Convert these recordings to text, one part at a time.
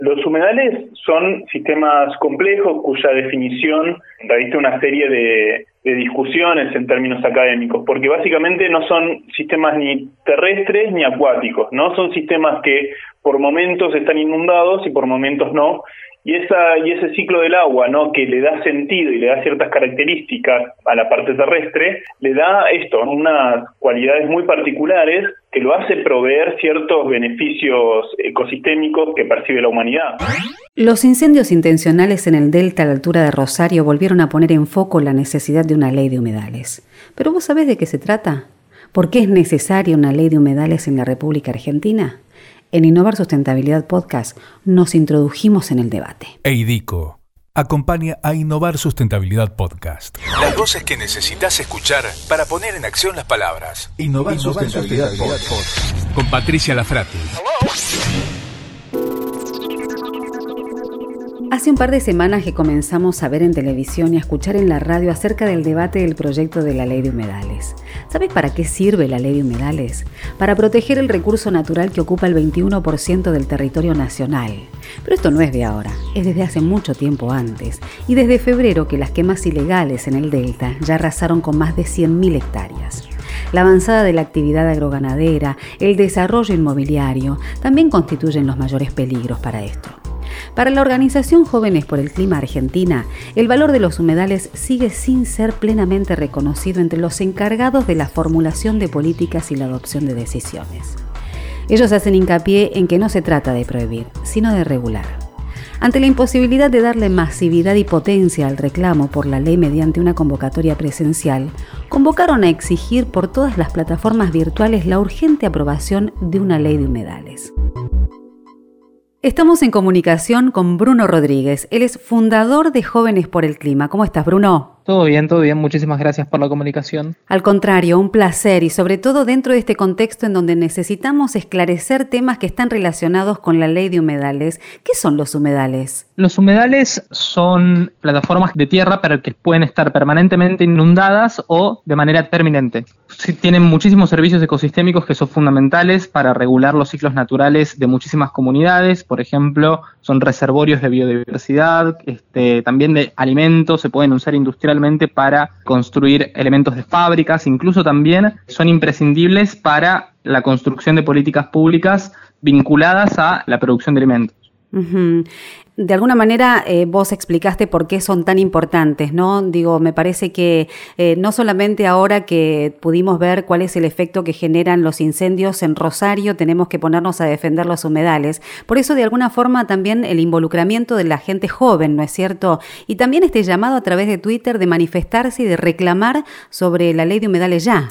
Los humedales son sistemas complejos cuya definición reviste una serie de, discusiones en términos académicos, porque básicamente no son sistemas ni terrestres ni acuáticos, ¿no? Son sistemas que por momentos están inundados y por momentos no, y esa y ese ciclo del agua no que le da sentido y le da ciertas características a la parte terrestre le da esto unas cualidades muy particulares que lo hace proveer ciertos beneficios ecosistémicos que percibe la humanidad. Los incendios intencionales en el delta a la altura de Rosario volvieron a poner en foco la necesidad de una ley de humedales. Pero vos sabés de qué se trata? ¿Por qué es necesaria una ley de humedales en la República Argentina? En Innovar Sustentabilidad Podcast nos introdujimos en el debate. EIDICO acompaña a Innovar Sustentabilidad Podcast. Las voces que necesitas escuchar para poner en acción las palabras. Innovar, Sustentabilidad, Podcast. Con Patricia Lafrati. Hace un par de semanas que comenzamos a ver en televisión y a escuchar en la radio acerca del debate del proyecto de la ley de humedales. ¿Sabes para qué sirve la ley de humedales? Para proteger el recurso natural que ocupa el 21% del territorio nacional. Pero esto no es de ahora, es desde hace mucho tiempo antes, y desde febrero que las quemas ilegales en el delta ya arrasaron con más de 100.000 hectáreas. La avanzada de la actividad agroganadera, el desarrollo inmobiliario, también constituyen los mayores peligros para esto. Para la organización Jóvenes por el Clima Argentina, el valor de los humedales sigue sin ser plenamente reconocido entre los encargados de la formulación de políticas y la adopción de decisiones. Ellos hacen hincapié en que no se trata de prohibir, sino de regular. Ante la imposibilidad de darle masividad y potencia al reclamo por la ley mediante una convocatoria presencial, convocaron a exigir por todas las plataformas virtuales la urgente aprobación de una ley de humedales. Estamos en comunicación con Bruno Rodríguez. Él es fundador de Jóvenes por el Clima. ¿Cómo estás, Bruno? Todo bien, todo bien. Muchísimas gracias por la comunicación. Al contrario, un placer y sobre todo dentro de este contexto en donde necesitamos esclarecer temas que están relacionados con la ley de humedales. ¿Qué son los humedales? Los humedales son plataformas de tierra pero que pueden estar permanentemente inundadas o de manera permanente. Tienen muchísimos servicios ecosistémicos que son fundamentales para regular los ciclos naturales de muchísimas comunidades. Por ejemplo, son reservorios de biodiversidad, este, también de alimentos, se pueden usar industrialmente para construir elementos de fábricas, incluso también son imprescindibles para la construcción de políticas públicas vinculadas a la producción de alimentos. De alguna manera eh, vos explicaste por qué son tan importantes, ¿no? Digo, me parece que eh, no solamente ahora que pudimos ver cuál es el efecto que generan los incendios en Rosario, tenemos que ponernos a defender los humedales. Por eso, de alguna forma, también el involucramiento de la gente joven, ¿no es cierto? Y también este llamado a través de Twitter de manifestarse y de reclamar sobre la ley de humedales ya.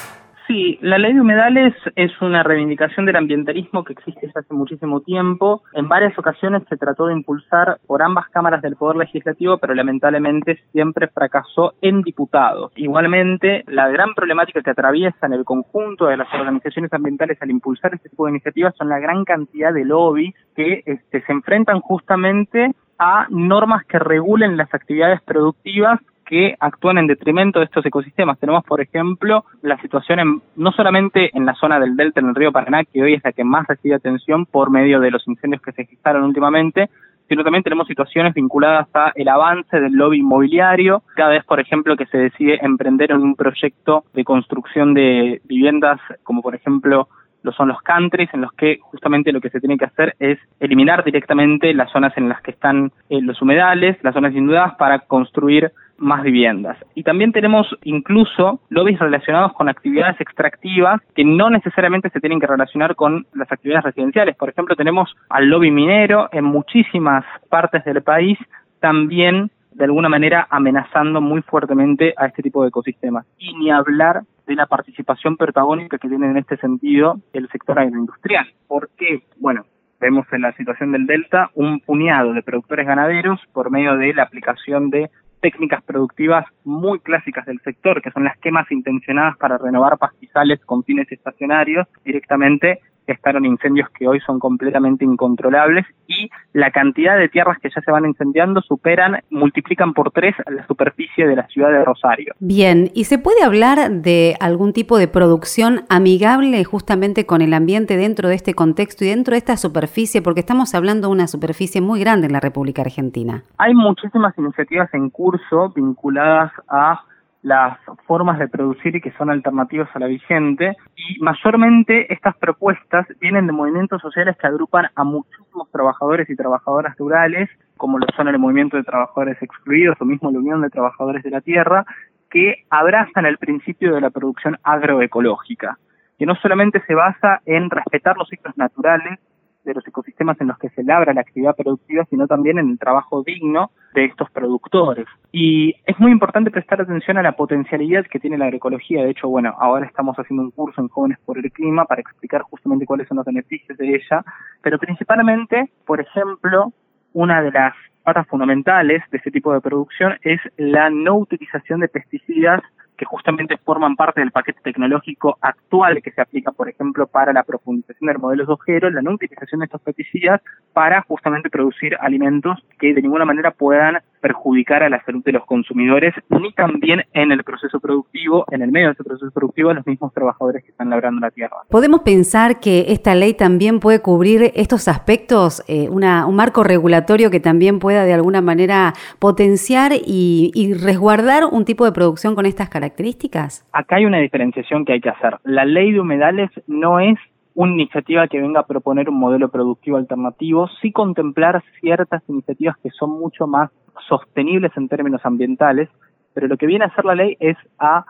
Sí, la ley de humedales es una reivindicación del ambientalismo que existe desde hace muchísimo tiempo. En varias ocasiones se trató de impulsar por ambas cámaras del Poder Legislativo, pero lamentablemente siempre fracasó en diputados. Igualmente, la gran problemática que atraviesa en el conjunto de las organizaciones ambientales al impulsar este tipo de iniciativas son la gran cantidad de lobbies que este, se enfrentan justamente a normas que regulen las actividades productivas que actúan en detrimento de estos ecosistemas. Tenemos, por ejemplo, la situación no solamente en la zona del delta, en el río Paraná, que hoy es la que más recibe atención por medio de los incendios que se gestaron últimamente, sino también tenemos situaciones vinculadas a el avance del lobby inmobiliario, cada vez, por ejemplo, que se decide emprender en un proyecto de construcción de viviendas, como por ejemplo lo son los countries, en los que justamente lo que se tiene que hacer es eliminar directamente las zonas en las que están eh, los humedales, las zonas inundadas, para construir más viviendas. Y también tenemos incluso lobbies relacionados con actividades extractivas que no necesariamente se tienen que relacionar con las actividades residenciales. Por ejemplo, tenemos al lobby minero en muchísimas partes del país, también de alguna manera amenazando muy fuertemente a este tipo de ecosistemas. Y ni hablar de la participación protagónica que tiene en este sentido el sector agroindustrial. ¿Por qué? Bueno, vemos en la situación del Delta un puñado de productores ganaderos por medio de la aplicación de técnicas productivas muy clásicas del sector, que son las quemas intencionadas para renovar pastizales con fines estacionarios, directamente estaron incendios que hoy son completamente incontrolables y la cantidad de tierras que ya se van incendiando superan, multiplican por tres la superficie de la ciudad de Rosario. Bien, ¿y se puede hablar de algún tipo de producción amigable justamente con el ambiente dentro de este contexto y dentro de esta superficie? Porque estamos hablando de una superficie muy grande en la República Argentina. Hay muchísimas iniciativas en curso vinculadas a las formas de producir y que son alternativas a la vigente. Y mayormente estas propuestas vienen de movimientos sociales que agrupan a muchísimos trabajadores y trabajadoras rurales como lo son el movimiento de trabajadores excluidos o mismo la Unión de Trabajadores de la Tierra que abrazan el principio de la producción agroecológica que no solamente se basa en respetar los ciclos naturales de los ecosistemas en los que se labra la actividad productiva, sino también en el trabajo digno de estos productores. Y es muy importante prestar atención a la potencialidad que tiene la agroecología. De hecho, bueno, ahora estamos haciendo un curso en Jóvenes por el Clima para explicar justamente cuáles son los beneficios de ella, pero principalmente, por ejemplo, una de las patas fundamentales de este tipo de producción es la no utilización de pesticidas que justamente forman parte del paquete tecnológico actual que se aplica, por ejemplo, para la profundización del modelo ojero, la no utilización de estos pesticidas para justamente producir alimentos que de ninguna manera puedan perjudicar a la salud de los consumidores, ni también en el proceso productivo, en el medio de ese proceso productivo, a los mismos trabajadores que están labrando la tierra. ¿Podemos pensar que esta ley también puede cubrir estos aspectos, eh, una, un marco regulatorio que también pueda de alguna manera potenciar y, y resguardar un tipo de producción con estas características? características? Acá hay una diferenciación que hay que hacer. La ley de humedales no es una iniciativa que venga a proponer un modelo productivo alternativo, sí contemplar ciertas iniciativas que son mucho más sostenibles en términos ambientales, pero lo que viene a hacer la ley es a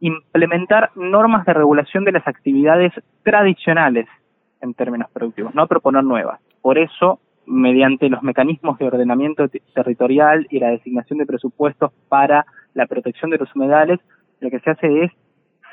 implementar normas de regulación de las actividades tradicionales en términos productivos, no a proponer nuevas. Por eso, mediante los mecanismos de ordenamiento territorial y la designación de presupuestos para la protección de los humedales, lo que se hace es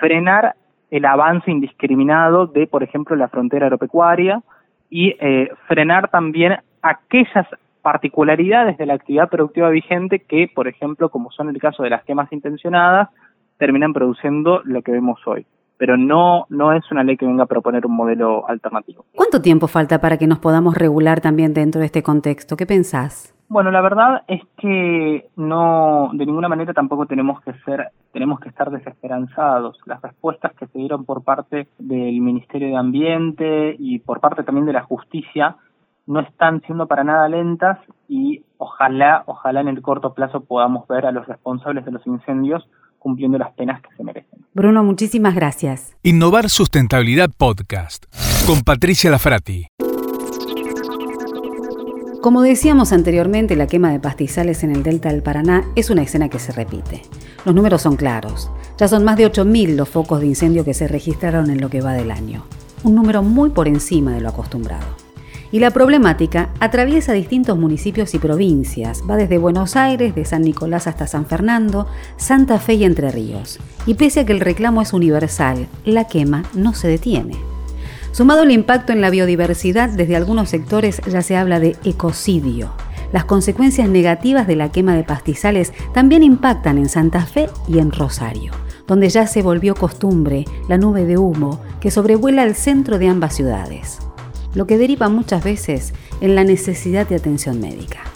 frenar el avance indiscriminado de, por ejemplo, la frontera agropecuaria y eh, frenar también aquellas particularidades de la actividad productiva vigente que, por ejemplo, como son el caso de las quemas intencionadas, terminan produciendo lo que vemos hoy. Pero no, no es una ley que venga a proponer un modelo alternativo. ¿Cuánto tiempo falta para que nos podamos regular también dentro de este contexto? ¿Qué pensás? Bueno, la verdad es que no, de ninguna manera tampoco tenemos que ser, tenemos que estar desesperanzados. Las respuestas que se dieron por parte del Ministerio de Ambiente y por parte también de la Justicia no están siendo para nada lentas y ojalá, ojalá en el corto plazo podamos ver a los responsables de los incendios cumpliendo las penas que se merecen. Bruno, muchísimas gracias. Innovar Sustentabilidad Podcast con Patricia Lafrati. Como decíamos anteriormente, la quema de pastizales en el delta del Paraná es una escena que se repite. Los números son claros. Ya son más de 8.000 los focos de incendio que se registraron en lo que va del año. Un número muy por encima de lo acostumbrado. Y la problemática atraviesa distintos municipios y provincias. Va desde Buenos Aires, de San Nicolás hasta San Fernando, Santa Fe y Entre Ríos. Y pese a que el reclamo es universal, la quema no se detiene. Sumado el impacto en la biodiversidad, desde algunos sectores ya se habla de ecocidio. Las consecuencias negativas de la quema de pastizales también impactan en Santa Fe y en Rosario, donde ya se volvió costumbre la nube de humo que sobrevuela el centro de ambas ciudades, lo que deriva muchas veces en la necesidad de atención médica.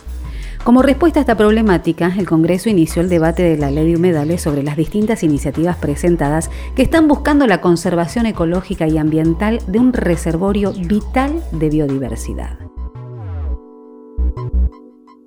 Como respuesta a esta problemática, el Congreso inició el debate de la ley de humedales sobre las distintas iniciativas presentadas que están buscando la conservación ecológica y ambiental de un reservorio vital de biodiversidad.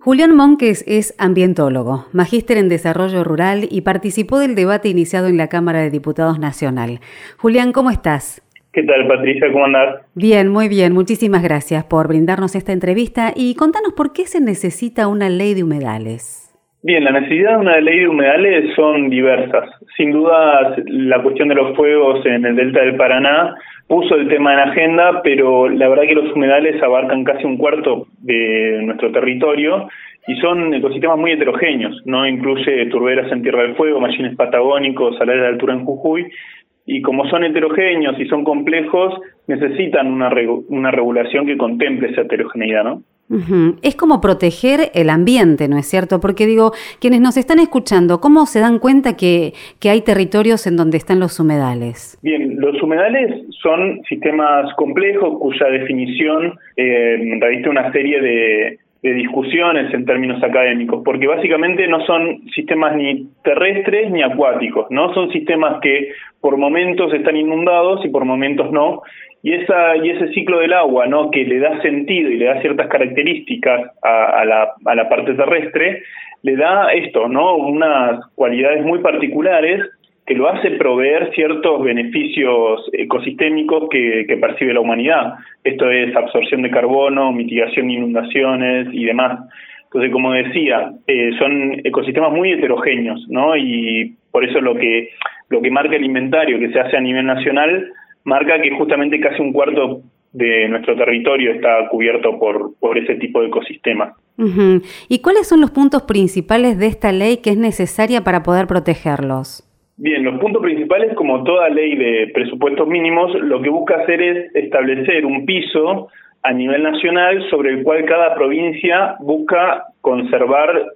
Julián Monques es ambientólogo, magíster en desarrollo rural y participó del debate iniciado en la Cámara de Diputados Nacional. Julián, ¿cómo estás? ¿Qué tal, Patricia? ¿Cómo andás? Bien, muy bien. Muchísimas gracias por brindarnos esta entrevista y contanos por qué se necesita una ley de humedales. Bien, la necesidad de una ley de humedales son diversas. Sin duda, la cuestión de los fuegos en el delta del Paraná puso el tema en agenda, pero la verdad que los humedales abarcan casi un cuarto de nuestro territorio y son ecosistemas muy heterogéneos, no incluye turberas en Tierra del Fuego, machines patagónicos, salares de altura en Jujuy, y como son heterogéneos y son complejos, necesitan una, una regulación que contemple esa heterogeneidad, ¿no? Es como proteger el ambiente, ¿no es cierto? Porque digo, quienes nos están escuchando, ¿cómo se dan cuenta que, que hay territorios en donde están los humedales? Bien, Los humedales son sistemas complejos cuya definición eh, reviste una serie de, de discusiones en términos académicos, porque básicamente no son sistemas ni terrestres ni acuáticos, ¿no? Son sistemas que por momentos están inundados y por momentos no, y esa y ese ciclo del agua, ¿no? Que le da sentido y le da ciertas características a, la, a la parte terrestre, le da esto, ¿no? Unas cualidades muy particulares que lo hace proveer ciertos beneficios ecosistémicos que, percibe la humanidad. Esto es absorción de carbono, mitigación de inundaciones y demás. Entonces, como decía, eh, son ecosistemas muy heterogéneos, ¿no? Y por eso lo que lo que marca el inventario que se hace a nivel nacional marca que justamente casi un cuarto de nuestro territorio está cubierto por, por ese tipo de ecosistemas. ¿Y cuáles son los puntos principales de esta ley que es necesaria para poder protegerlos? Bien, los puntos principales, como toda ley de presupuestos mínimos, lo que busca hacer es establecer un piso a nivel nacional sobre el cual cada provincia busca conservar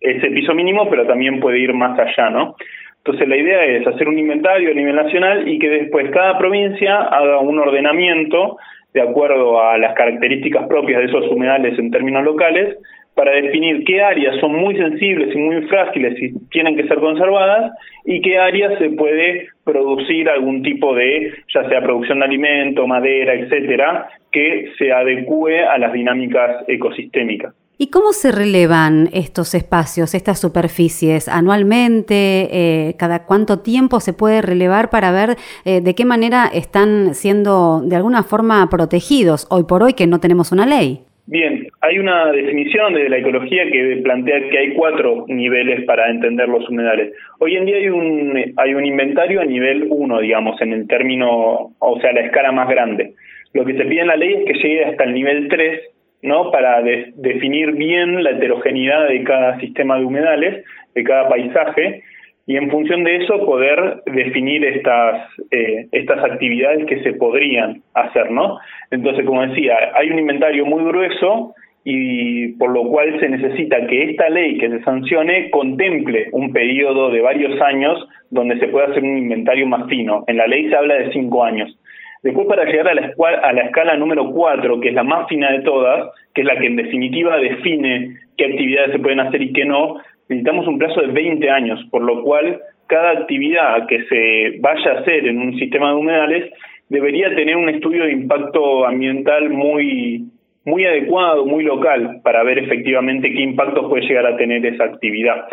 ese piso mínimo, pero también puede ir más allá, ¿no? Entonces la idea es hacer un inventario a nivel nacional y que después cada provincia haga un ordenamiento de acuerdo a las características propias de esos humedales en términos locales para definir qué áreas son muy sensibles y muy frágiles y tienen que ser conservadas y qué áreas se puede producir algún tipo de, ya sea producción de alimento, madera, etcétera, que se adecue a las dinámicas ecosistémicas. ¿Y cómo se relevan estos espacios, estas superficies? ¿Anualmente? Eh, ¿Cada cuánto tiempo se puede relevar para ver eh, de qué manera están siendo de alguna forma protegidos hoy por hoy que no tenemos una ley? Bien, hay una definición de la ecología que plantea que hay cuatro niveles para entender los humedales. Hoy en día hay un, hay un inventario a nivel uno, digamos, en el término, o sea, la escala más grande. Lo que se pide en la ley es que llegue hasta el nivel 3, ¿no? Para definir bien la heterogeneidad de cada sistema de humedales, de cada paisaje, y en función de eso poder definir estas eh, estas actividades que se podrían hacer, ¿no? Entonces, como decía, hay un inventario muy grueso y por lo cual se necesita que esta ley que se sancione contemple un periodo de varios años donde se pueda hacer un inventario más fino. En la ley se habla de cinco años. Después, para llegar a la, a la escala número cuatro, que es la más fina de todas, que es la que en definitiva define qué actividades se pueden hacer y qué no, necesitamos un plazo de 20 años, por lo cual cada actividad que se vaya a hacer en un sistema de humedales debería tener un estudio de impacto ambiental muy muy adecuado, muy local, para ver efectivamente qué impactos puede llegar a tener esa actividad.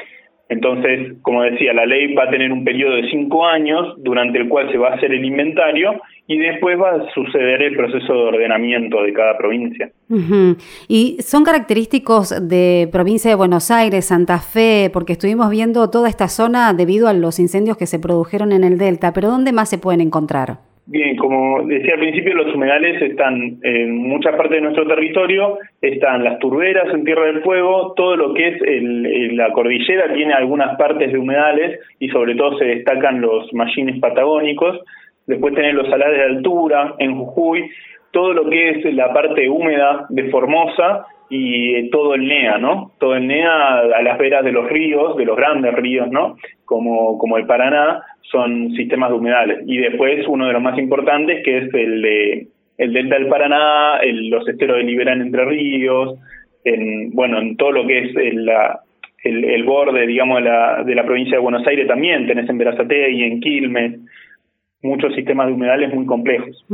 Entonces, como decía, la ley va a tener un periodo de cinco años durante el cual se va a hacer el inventario y después va a suceder el proceso de ordenamiento de cada provincia. Y son característicos de provincia de Buenos Aires, Santa Fe, porque estuvimos viendo toda esta zona debido a los incendios que se produjeron en el Delta, pero ¿dónde más se pueden encontrar? Bien, como decía al principio, los humedales están en muchas partes de nuestro territorio, están las turberas en Tierra del Fuego, todo lo que es el, la cordillera tiene algunas partes de humedales y sobre todo se destacan los mallines patagónicos, después tenés los salares de altura en Jujuy, todo lo que es la parte húmeda de Formosa y todo el NEA, ¿no? Todo el NEA a las veras de los ríos, de los grandes ríos, ¿no? Como, como el Paraná, son sistemas de humedales. Y después uno de los más importantes que es el de el delta del Paraná, el, los esteros de Liberán Entre Ríos, en, bueno, en todo lo que es el, el, borde, digamos, de la, de la provincia de Buenos Aires también, tenés en y en Quilmes, muchos sistemas de humedales muy complejos.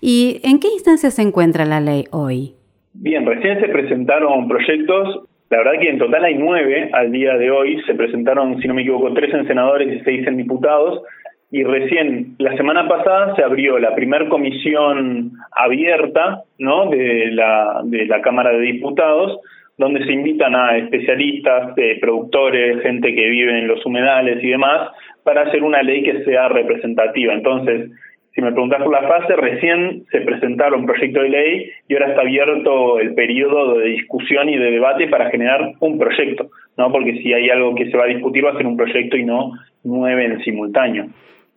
¿Y en qué instancia se encuentra la ley hoy? Bien, recién se presentaron proyectos la verdad que en total hay nueve al día de hoy. Se presentaron, si no me equivoco, tres en senadores y seis en diputados. Y recién, la semana pasada, se abrió la primera comisión abierta ¿no? de, la, de la Cámara de Diputados, donde se invitan a especialistas, eh, productores, gente que vive en los humedales y demás, para hacer una ley que sea representativa. Entonces, si me preguntas por la fase, recién se presentaron proyecto de ley y ahora está abierto el periodo de discusión y de debate para generar un proyecto, ¿no? Porque si hay algo que se va a discutir va a ser un proyecto y no nueve en simultáneo.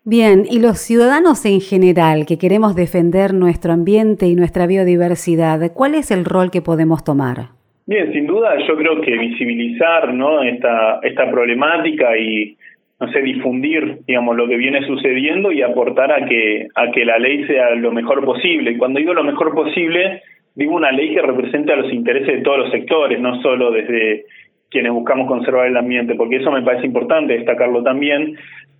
Bien, y los ciudadanos en general que queremos defender nuestro ambiente y nuestra biodiversidad, ¿cuál es el rol que podemos tomar? Bien, sin duda yo creo que visibilizar ¿no? esta, problemática y no sé, difundir, digamos, lo que viene sucediendo y aportar a que, a que la ley sea lo mejor posible. Cuando digo lo mejor posible, digo una ley que represente a los intereses de todos los sectores, no solo desde quienes buscamos conservar el ambiente, porque eso me parece importante destacarlo también,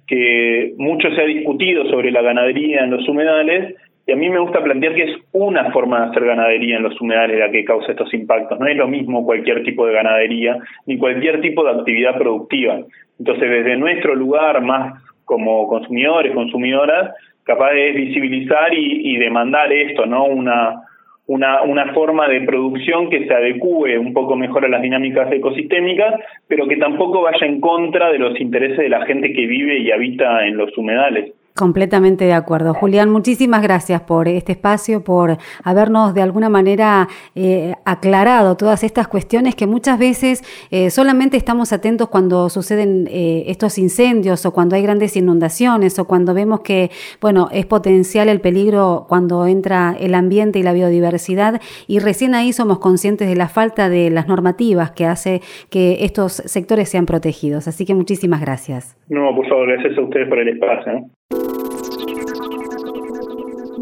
que mucho se ha discutido sobre la ganadería en los humedales, y a mí me gusta plantear que es una forma de hacer ganadería en los humedales la que causa estos impactos. No es lo mismo cualquier tipo de ganadería ni cualquier tipo de actividad productiva. Entonces, desde nuestro lugar, más como consumidores, consumidoras, capaz de visibilizar y, y demandar esto, ¿no? Una, una, una forma de producción que se adecue un poco mejor a las dinámicas ecosistémicas, pero que tampoco vaya en contra de los intereses de la gente que vive y habita en los humedales. Completamente de acuerdo. Julián, muchísimas gracias por este espacio, por habernos de alguna manera eh, aclarado todas estas cuestiones que muchas veces eh, solamente estamos atentos cuando suceden eh, estos incendios o cuando hay grandes inundaciones o cuando vemos que, bueno, es potencial el peligro cuando entra el ambiente y la biodiversidad y recién ahí somos conscientes de la falta de las normativas que hace que estos sectores sean protegidos. Así que muchísimas gracias. No, por favor, gracias a ustedes por el espacio.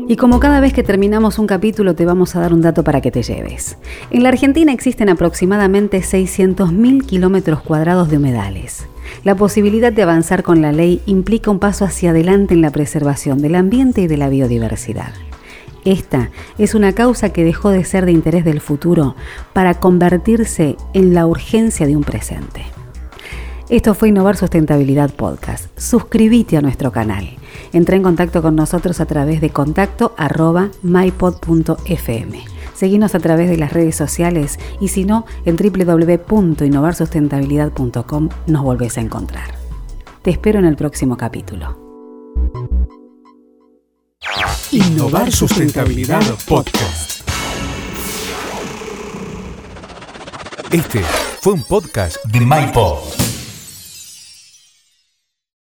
Y como cada vez que terminamos un capítulo te vamos a dar un dato para que te lleves. En la Argentina existen aproximadamente 600.000 kilómetros cuadrados de humedales. La posibilidad de avanzar con la ley implica un paso hacia adelante en la preservación del ambiente y de la biodiversidad. Esta es una causa que dejó de ser de interés del futuro para convertirse en la urgencia de un presente. Esto fue Innovar Sustentabilidad Podcast. Suscríbete a nuestro canal. Entra en contacto con nosotros a través de contacto arroba mypod.fm. Seguinos a través de las redes sociales y si no, en www.innovarsustentabilidad.com nos volvés a encontrar. Te espero en el próximo capítulo. Innovar Sustentabilidad Podcast. Este fue un podcast de MyPod.